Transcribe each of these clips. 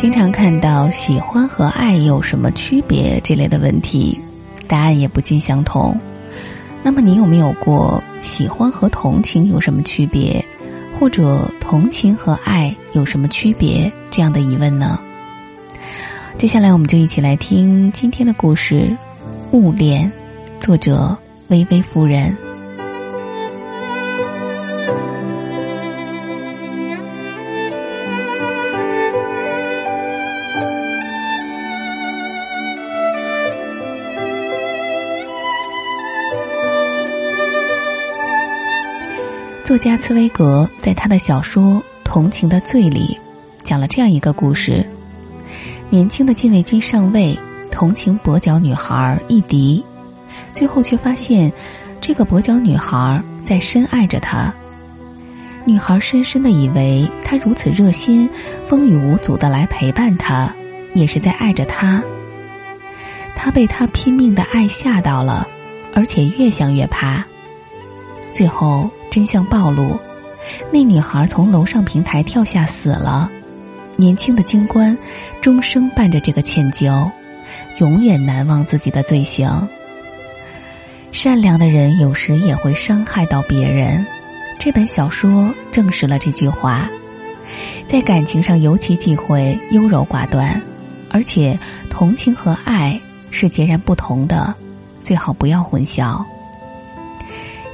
经常看到喜欢和爱有什么区别这类的问题，答案也不尽相同。那么，你有没有过喜欢和同情有什么区别，或者同情和爱有什么区别这样的疑问呢？接下来，我们就一起来听今天的故事《误恋》，作者微微夫人。作家茨威格在他的小说《同情的罪》里，讲了这样一个故事：年轻的禁卫军上尉同情跛脚女孩伊迪，最后却发现，这个跛脚女孩在深爱着他。女孩深深的以为，他如此热心、风雨无阻的来陪伴他，也是在爱着他。他被他拼命的爱吓到了，而且越想越怕。最后。真相暴露，那女孩从楼上平台跳下死了。年轻的军官终生伴着这个歉疚，永远难忘自己的罪行。善良的人有时也会伤害到别人，这本小说证实了这句话。在感情上尤其忌讳优柔寡断，而且同情和爱是截然不同的，最好不要混淆。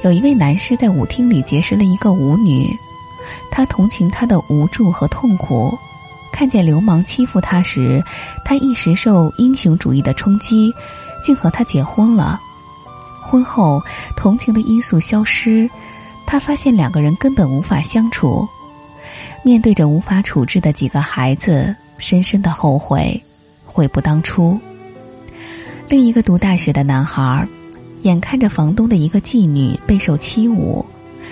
有一位男士在舞厅里结识了一个舞女，他同情她的无助和痛苦，看见流氓欺负她时，他一时受英雄主义的冲击，竟和她结婚了。婚后，同情的因素消失，他发现两个人根本无法相处。面对着无法处置的几个孩子，深深的后悔，悔不当初。另一个读大学的男孩。眼看着房东的一个妓女备受欺侮，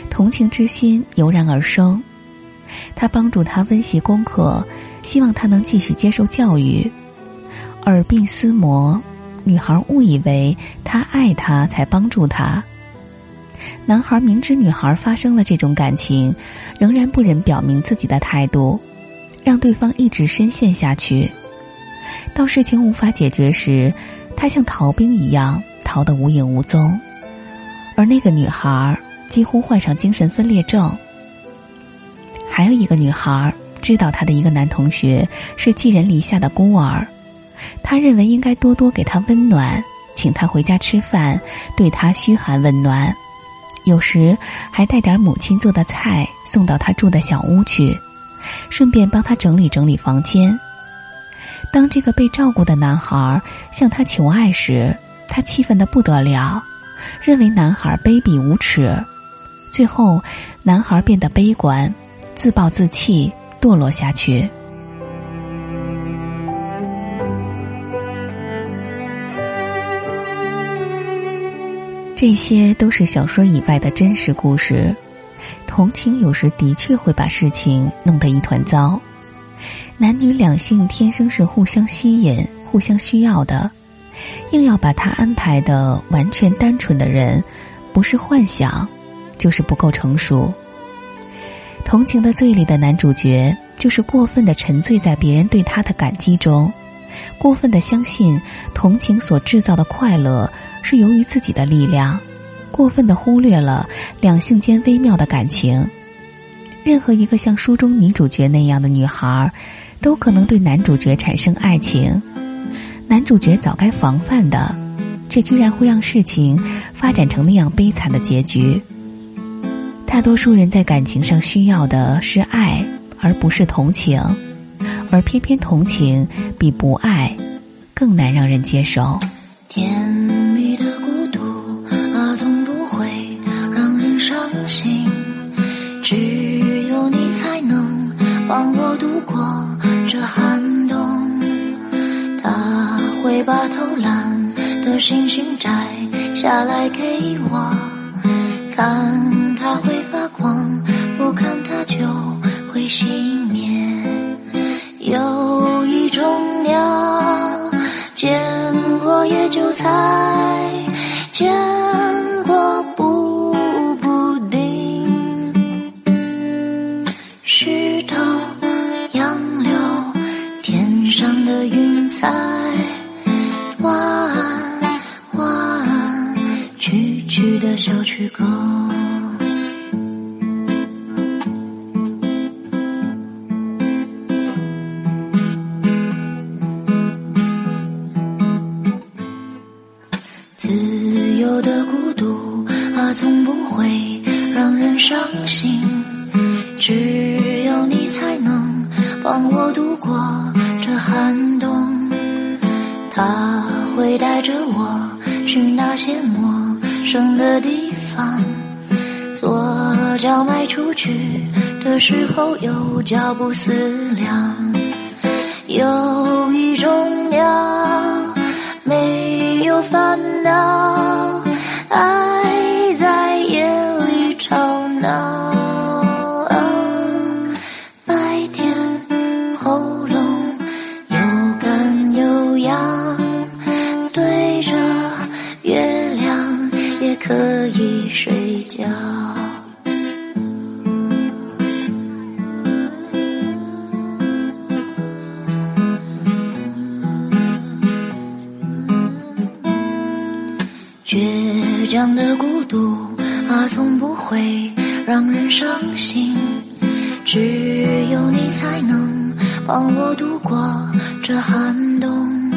同情之心油然而生。他帮助她温习功课，希望她能继续接受教育。耳鬓厮磨，女孩误以为他爱她才帮助她。男孩明知女孩发生了这种感情，仍然不忍表明自己的态度，让对方一直深陷下去。到事情无法解决时，他像逃兵一样。逃得无影无踪，而那个女孩几乎患上精神分裂症。还有一个女孩知道她的一个男同学是寄人篱下的孤儿，她认为应该多多给他温暖，请他回家吃饭，对他嘘寒问暖，有时还带点母亲做的菜送到他住的小屋去，顺便帮他整理整理房间。当这个被照顾的男孩向他求爱时，他气愤的不得了，认为男孩卑鄙无耻。最后，男孩变得悲观，自暴自弃，堕落下去。这些都是小说以外的真实故事。同情有时的确会把事情弄得一团糟。男女两性天生是互相吸引、互相需要的。硬要把他安排的完全单纯的人，不是幻想，就是不够成熟。同情的罪里的男主角，就是过分的沉醉在别人对他的感激中，过分的相信同情所制造的快乐是由于自己的力量，过分的忽略了两性间微妙的感情。任何一个像书中女主角那样的女孩，都可能对男主角产生爱情。男主角早该防范的，这居然会让事情发展成那样悲惨的结局。大多数人在感情上需要的是爱，而不是同情，而偏偏同情比不爱更难让人接受。甜蜜的孤独啊，从不会让人伤心，只有你才能帮我度过这寒。会把偷懒的星星摘下来给我看，它会发光，不看它就会熄灭。有一种鸟，见过也就猜，见过不不定，石头杨柳天上的云。彩。弯弯，曲曲的小曲狗。自由的孤独啊，从不会让人伤心。只有你才能帮我度过这寒冬。会带着我去那些陌生的地方，左脚迈出去的时候，右脚不思量。有一种鸟。没有烦恼，睡觉。倔强的孤独啊，从不会让人伤心。只有你才能帮我度过这寒冬。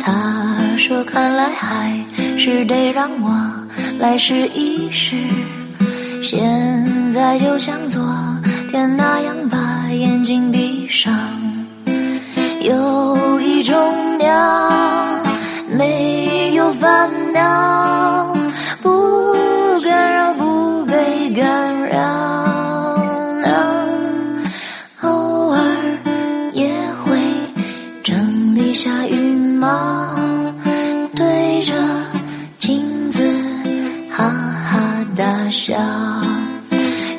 他说：“看来还是得让我来试一试。”现在就像昨天那样，把眼睛闭上。有一种鸟。没有烦恼，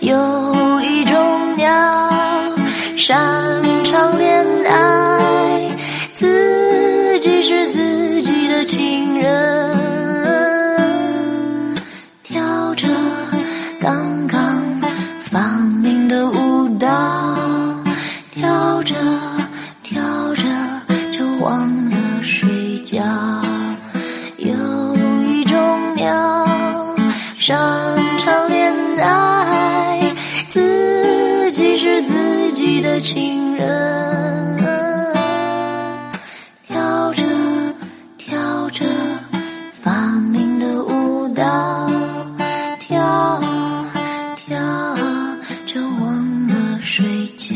有一种鸟，善是自己的情人跳着跳着，发明的舞蹈跳啊跳啊，就忘了睡觉。